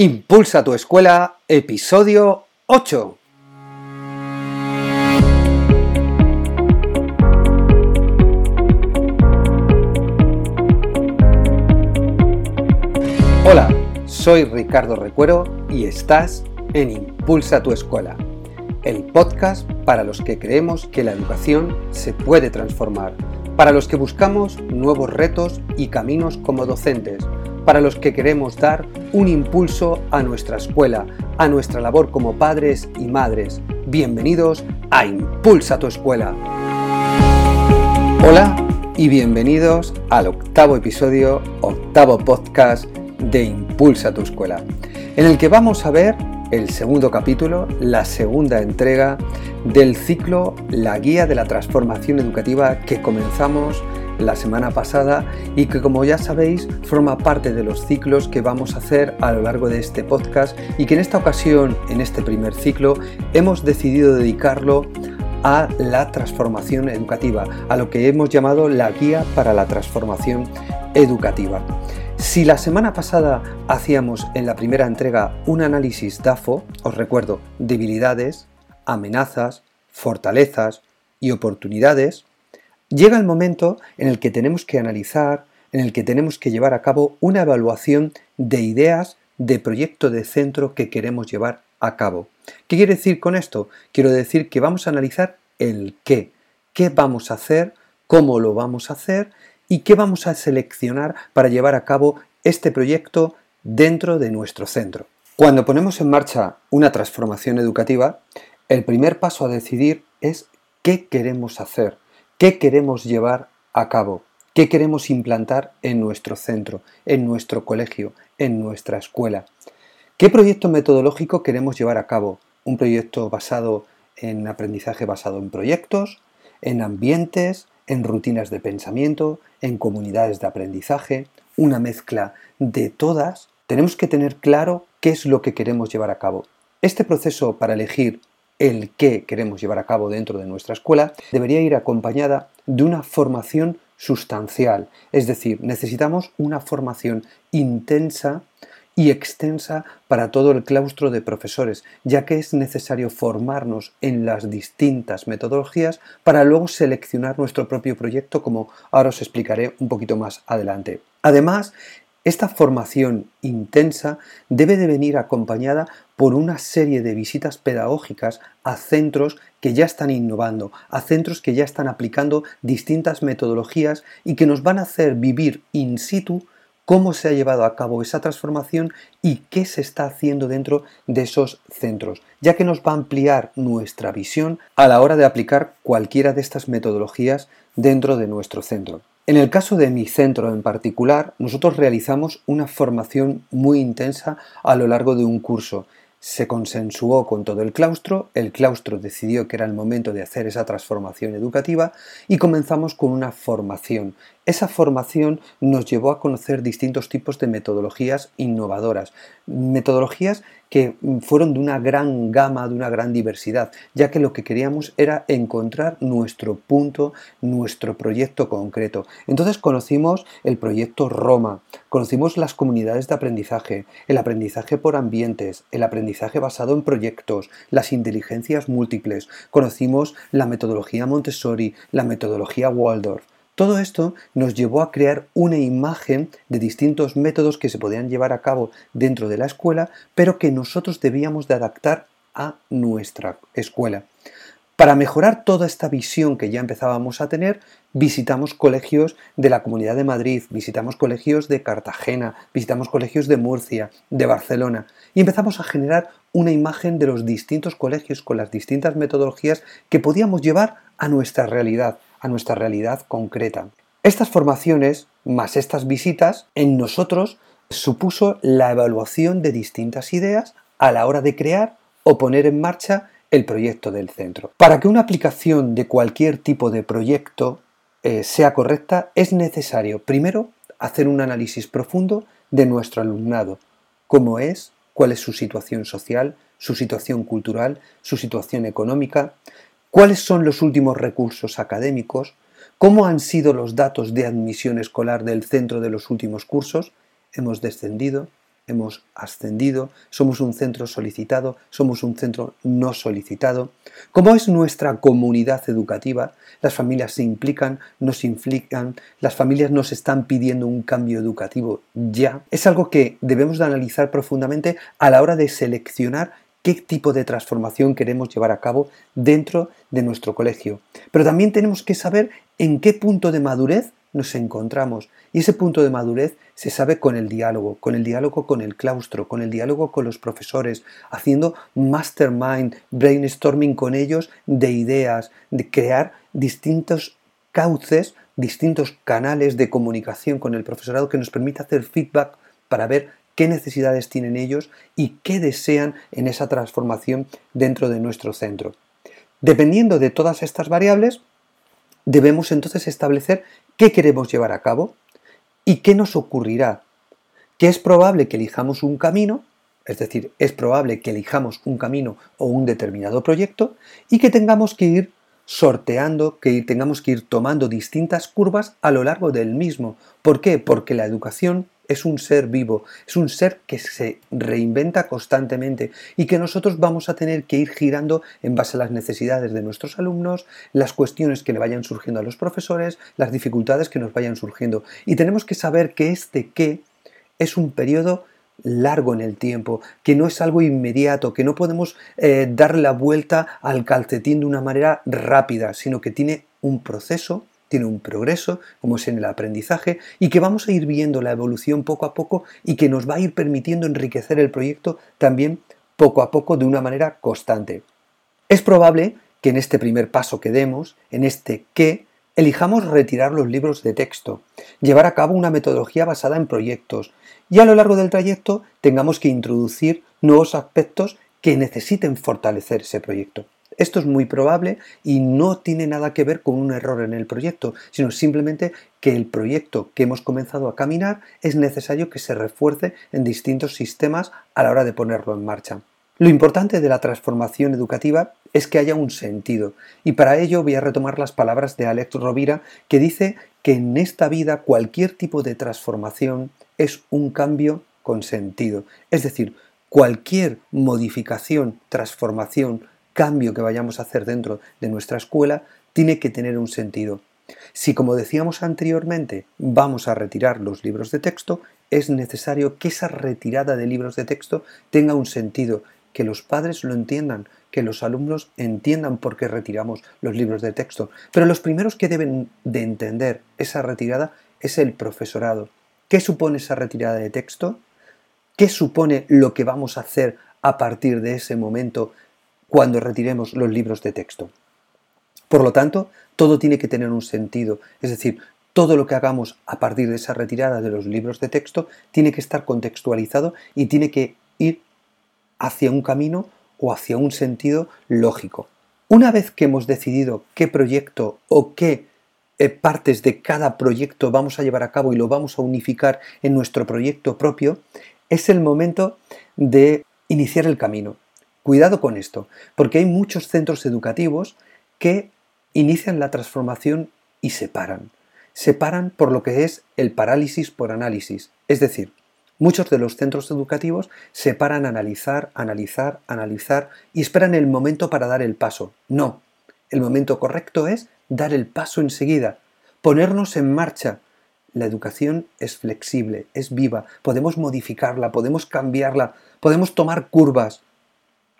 Impulsa tu escuela, episodio 8. Hola, soy Ricardo Recuero y estás en Impulsa tu escuela, el podcast para los que creemos que la educación se puede transformar, para los que buscamos nuevos retos y caminos como docentes para los que queremos dar un impulso a nuestra escuela, a nuestra labor como padres y madres. Bienvenidos a Impulsa tu escuela. Hola y bienvenidos al octavo episodio, octavo podcast de Impulsa tu escuela, en el que vamos a ver el segundo capítulo, la segunda entrega del ciclo La Guía de la Transformación Educativa que comenzamos la semana pasada y que como ya sabéis forma parte de los ciclos que vamos a hacer a lo largo de este podcast y que en esta ocasión, en este primer ciclo, hemos decidido dedicarlo a la transformación educativa, a lo que hemos llamado la guía para la transformación educativa. Si la semana pasada hacíamos en la primera entrega un análisis DAFO, os recuerdo debilidades, amenazas, fortalezas y oportunidades, Llega el momento en el que tenemos que analizar, en el que tenemos que llevar a cabo una evaluación de ideas de proyecto de centro que queremos llevar a cabo. ¿Qué quiere decir con esto? Quiero decir que vamos a analizar el qué, qué vamos a hacer, cómo lo vamos a hacer y qué vamos a seleccionar para llevar a cabo este proyecto dentro de nuestro centro. Cuando ponemos en marcha una transformación educativa, el primer paso a decidir es qué queremos hacer. ¿Qué queremos llevar a cabo? ¿Qué queremos implantar en nuestro centro, en nuestro colegio, en nuestra escuela? ¿Qué proyecto metodológico queremos llevar a cabo? ¿Un proyecto basado en aprendizaje basado en proyectos, en ambientes, en rutinas de pensamiento, en comunidades de aprendizaje? Una mezcla de todas. Tenemos que tener claro qué es lo que queremos llevar a cabo. Este proceso para elegir el qué queremos llevar a cabo dentro de nuestra escuela debería ir acompañada de una formación sustancial. Es decir, necesitamos una formación intensa y extensa para todo el claustro de profesores, ya que es necesario formarnos en las distintas metodologías para luego seleccionar nuestro propio proyecto, como ahora os explicaré un poquito más adelante. Además, esta formación intensa debe de venir acompañada por una serie de visitas pedagógicas a centros que ya están innovando, a centros que ya están aplicando distintas metodologías y que nos van a hacer vivir in situ cómo se ha llevado a cabo esa transformación y qué se está haciendo dentro de esos centros, ya que nos va a ampliar nuestra visión a la hora de aplicar cualquiera de estas metodologías dentro de nuestro centro. En el caso de mi centro en particular, nosotros realizamos una formación muy intensa a lo largo de un curso. Se consensuó con todo el claustro, el claustro decidió que era el momento de hacer esa transformación educativa y comenzamos con una formación. Esa formación nos llevó a conocer distintos tipos de metodologías innovadoras, metodologías que fueron de una gran gama, de una gran diversidad, ya que lo que queríamos era encontrar nuestro punto, nuestro proyecto concreto. Entonces conocimos el proyecto Roma, conocimos las comunidades de aprendizaje, el aprendizaje por ambientes, el aprendizaje basado en proyectos, las inteligencias múltiples, conocimos la metodología Montessori, la metodología Waldorf. Todo esto nos llevó a crear una imagen de distintos métodos que se podían llevar a cabo dentro de la escuela, pero que nosotros debíamos de adaptar a nuestra escuela. Para mejorar toda esta visión que ya empezábamos a tener, visitamos colegios de la Comunidad de Madrid, visitamos colegios de Cartagena, visitamos colegios de Murcia, de Barcelona y empezamos a generar una imagen de los distintos colegios con las distintas metodologías que podíamos llevar a nuestra realidad a nuestra realidad concreta. Estas formaciones, más estas visitas, en nosotros supuso la evaluación de distintas ideas a la hora de crear o poner en marcha el proyecto del centro. Para que una aplicación de cualquier tipo de proyecto eh, sea correcta, es necesario primero hacer un análisis profundo de nuestro alumnado, cómo es, cuál es su situación social, su situación cultural, su situación económica, cuáles son los últimos recursos académicos, cómo han sido los datos de admisión escolar del centro de los últimos cursos, hemos descendido, hemos ascendido, somos un centro solicitado, somos un centro no solicitado. ¿Cómo es nuestra comunidad educativa? Las familias se implican, nos implican, las familias nos están pidiendo un cambio educativo ya. Es algo que debemos de analizar profundamente a la hora de seleccionar qué tipo de transformación queremos llevar a cabo dentro de nuestro colegio. Pero también tenemos que saber en qué punto de madurez nos encontramos. Y ese punto de madurez se sabe con el diálogo, con el diálogo con el claustro, con el diálogo con los profesores, haciendo mastermind, brainstorming con ellos de ideas, de crear distintos cauces, distintos canales de comunicación con el profesorado que nos permita hacer feedback para ver qué necesidades tienen ellos y qué desean en esa transformación dentro de nuestro centro. Dependiendo de todas estas variables, debemos entonces establecer qué queremos llevar a cabo y qué nos ocurrirá. Que es probable que elijamos un camino, es decir, es probable que elijamos un camino o un determinado proyecto y que tengamos que ir sorteando, que tengamos que ir tomando distintas curvas a lo largo del mismo. ¿Por qué? Porque la educación es un ser vivo, es un ser que se reinventa constantemente y que nosotros vamos a tener que ir girando en base a las necesidades de nuestros alumnos, las cuestiones que le vayan surgiendo a los profesores, las dificultades que nos vayan surgiendo. Y tenemos que saber que este qué es un periodo largo en el tiempo, que no es algo inmediato, que no podemos eh, dar la vuelta al calcetín de una manera rápida, sino que tiene un proceso tiene un progreso, como es en el aprendizaje, y que vamos a ir viendo la evolución poco a poco y que nos va a ir permitiendo enriquecer el proyecto también poco a poco de una manera constante. Es probable que en este primer paso que demos, en este qué, elijamos retirar los libros de texto, llevar a cabo una metodología basada en proyectos y a lo largo del trayecto tengamos que introducir nuevos aspectos que necesiten fortalecer ese proyecto. Esto es muy probable y no tiene nada que ver con un error en el proyecto, sino simplemente que el proyecto que hemos comenzado a caminar es necesario que se refuerce en distintos sistemas a la hora de ponerlo en marcha. Lo importante de la transformación educativa es que haya un sentido, y para ello voy a retomar las palabras de Alex Rovira, que dice que en esta vida cualquier tipo de transformación es un cambio con sentido. Es decir, cualquier modificación, transformación, cambio que vayamos a hacer dentro de nuestra escuela tiene que tener un sentido. Si, como decíamos anteriormente, vamos a retirar los libros de texto, es necesario que esa retirada de libros de texto tenga un sentido, que los padres lo entiendan, que los alumnos entiendan por qué retiramos los libros de texto. Pero los primeros que deben de entender esa retirada es el profesorado. ¿Qué supone esa retirada de texto? ¿Qué supone lo que vamos a hacer a partir de ese momento cuando retiremos los libros de texto. Por lo tanto, todo tiene que tener un sentido, es decir, todo lo que hagamos a partir de esa retirada de los libros de texto tiene que estar contextualizado y tiene que ir hacia un camino o hacia un sentido lógico. Una vez que hemos decidido qué proyecto o qué eh, partes de cada proyecto vamos a llevar a cabo y lo vamos a unificar en nuestro proyecto propio, es el momento de iniciar el camino. Cuidado con esto, porque hay muchos centros educativos que inician la transformación y se paran. Se paran por lo que es el parálisis por análisis. Es decir, muchos de los centros educativos se paran a analizar, analizar, analizar y esperan el momento para dar el paso. No, el momento correcto es dar el paso enseguida, ponernos en marcha. La educación es flexible, es viva, podemos modificarla, podemos cambiarla, podemos tomar curvas,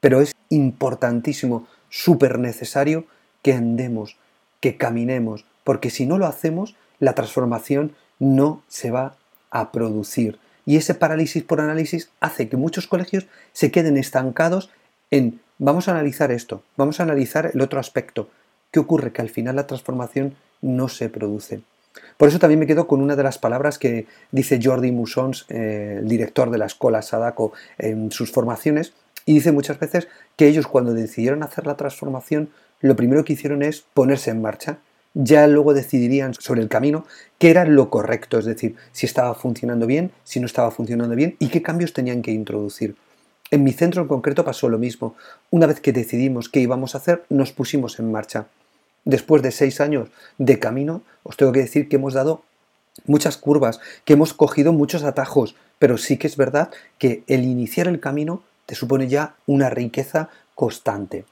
pero es importantísimo, súper necesario que andemos, que caminemos, porque si no lo hacemos, la transformación no se va a producir. Y ese parálisis por análisis hace que muchos colegios se queden estancados en vamos a analizar esto, vamos a analizar el otro aspecto. ¿Qué ocurre? Que al final la transformación no se produce. Por eso también me quedo con una de las palabras que dice Jordi Musons, eh, el director de la escuela Sadako, en sus formaciones, y dice muchas veces que ellos cuando decidieron hacer la transformación, lo primero que hicieron es ponerse en marcha. Ya luego decidirían sobre el camino qué era lo correcto, es decir, si estaba funcionando bien, si no estaba funcionando bien y qué cambios tenían que introducir. En mi centro en concreto pasó lo mismo. Una vez que decidimos qué íbamos a hacer, nos pusimos en marcha. Después de seis años de camino, os tengo que decir que hemos dado muchas curvas, que hemos cogido muchos atajos, pero sí que es verdad que el iniciar el camino te supone ya una riqueza constante.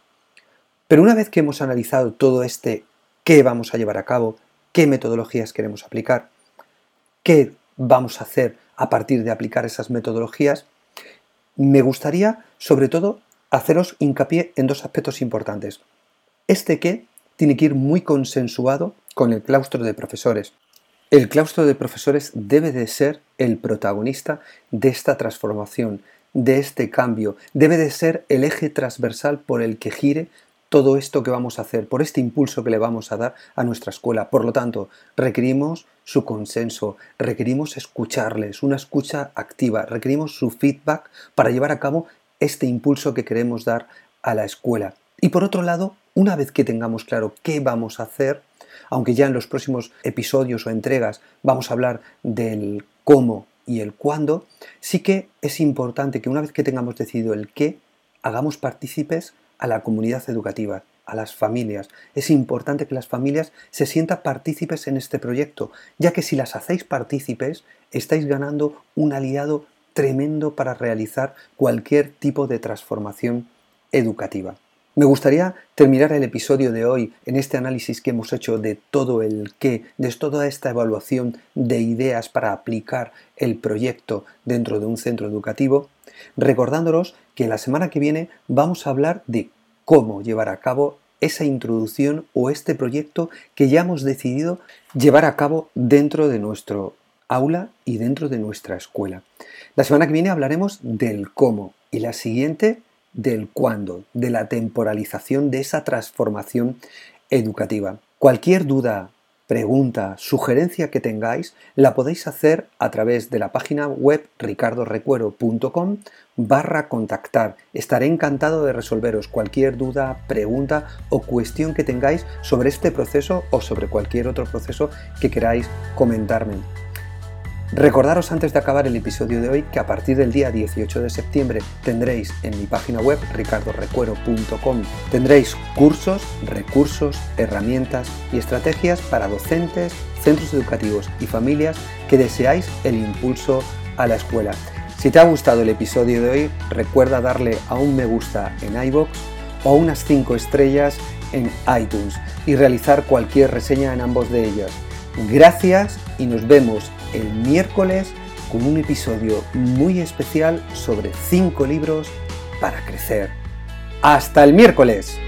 Pero una vez que hemos analizado todo este qué vamos a llevar a cabo, qué metodologías queremos aplicar, qué vamos a hacer a partir de aplicar esas metodologías, me gustaría sobre todo haceros hincapié en dos aspectos importantes. Este qué tiene que ir muy consensuado con el claustro de profesores. El claustro de profesores debe de ser el protagonista de esta transformación, de este cambio, debe de ser el eje transversal por el que gire todo esto que vamos a hacer, por este impulso que le vamos a dar a nuestra escuela. Por lo tanto, requerimos su consenso, requerimos escucharles, una escucha activa, requerimos su feedback para llevar a cabo este impulso que queremos dar a la escuela. Y por otro lado, una vez que tengamos claro qué vamos a hacer, aunque ya en los próximos episodios o entregas vamos a hablar del cómo y el cuándo, sí que es importante que una vez que tengamos decidido el qué, hagamos partícipes a la comunidad educativa, a las familias. Es importante que las familias se sientan partícipes en este proyecto, ya que si las hacéis partícipes, estáis ganando un aliado tremendo para realizar cualquier tipo de transformación educativa. Me gustaría terminar el episodio de hoy en este análisis que hemos hecho de todo el qué, de toda esta evaluación de ideas para aplicar el proyecto dentro de un centro educativo, recordándolos que la semana que viene vamos a hablar de cómo llevar a cabo esa introducción o este proyecto que ya hemos decidido llevar a cabo dentro de nuestro aula y dentro de nuestra escuela. La semana que viene hablaremos del cómo y la siguiente del cuándo, de la temporalización de esa transformación educativa. Cualquier duda, pregunta, sugerencia que tengáis, la podéis hacer a través de la página web ricardorecuero.com barra contactar. Estaré encantado de resolveros cualquier duda, pregunta o cuestión que tengáis sobre este proceso o sobre cualquier otro proceso que queráis comentarme. Recordaros antes de acabar el episodio de hoy que a partir del día 18 de septiembre tendréis en mi página web ricardorecuero.com tendréis cursos, recursos, herramientas y estrategias para docentes, centros educativos y familias que deseáis el impulso a la escuela. Si te ha gustado el episodio de hoy, recuerda darle a un me gusta en iBox o unas 5 estrellas en iTunes y realizar cualquier reseña en ambos de ellos. Gracias y nos vemos el miércoles con un episodio muy especial sobre 5 libros para crecer. ¡Hasta el miércoles!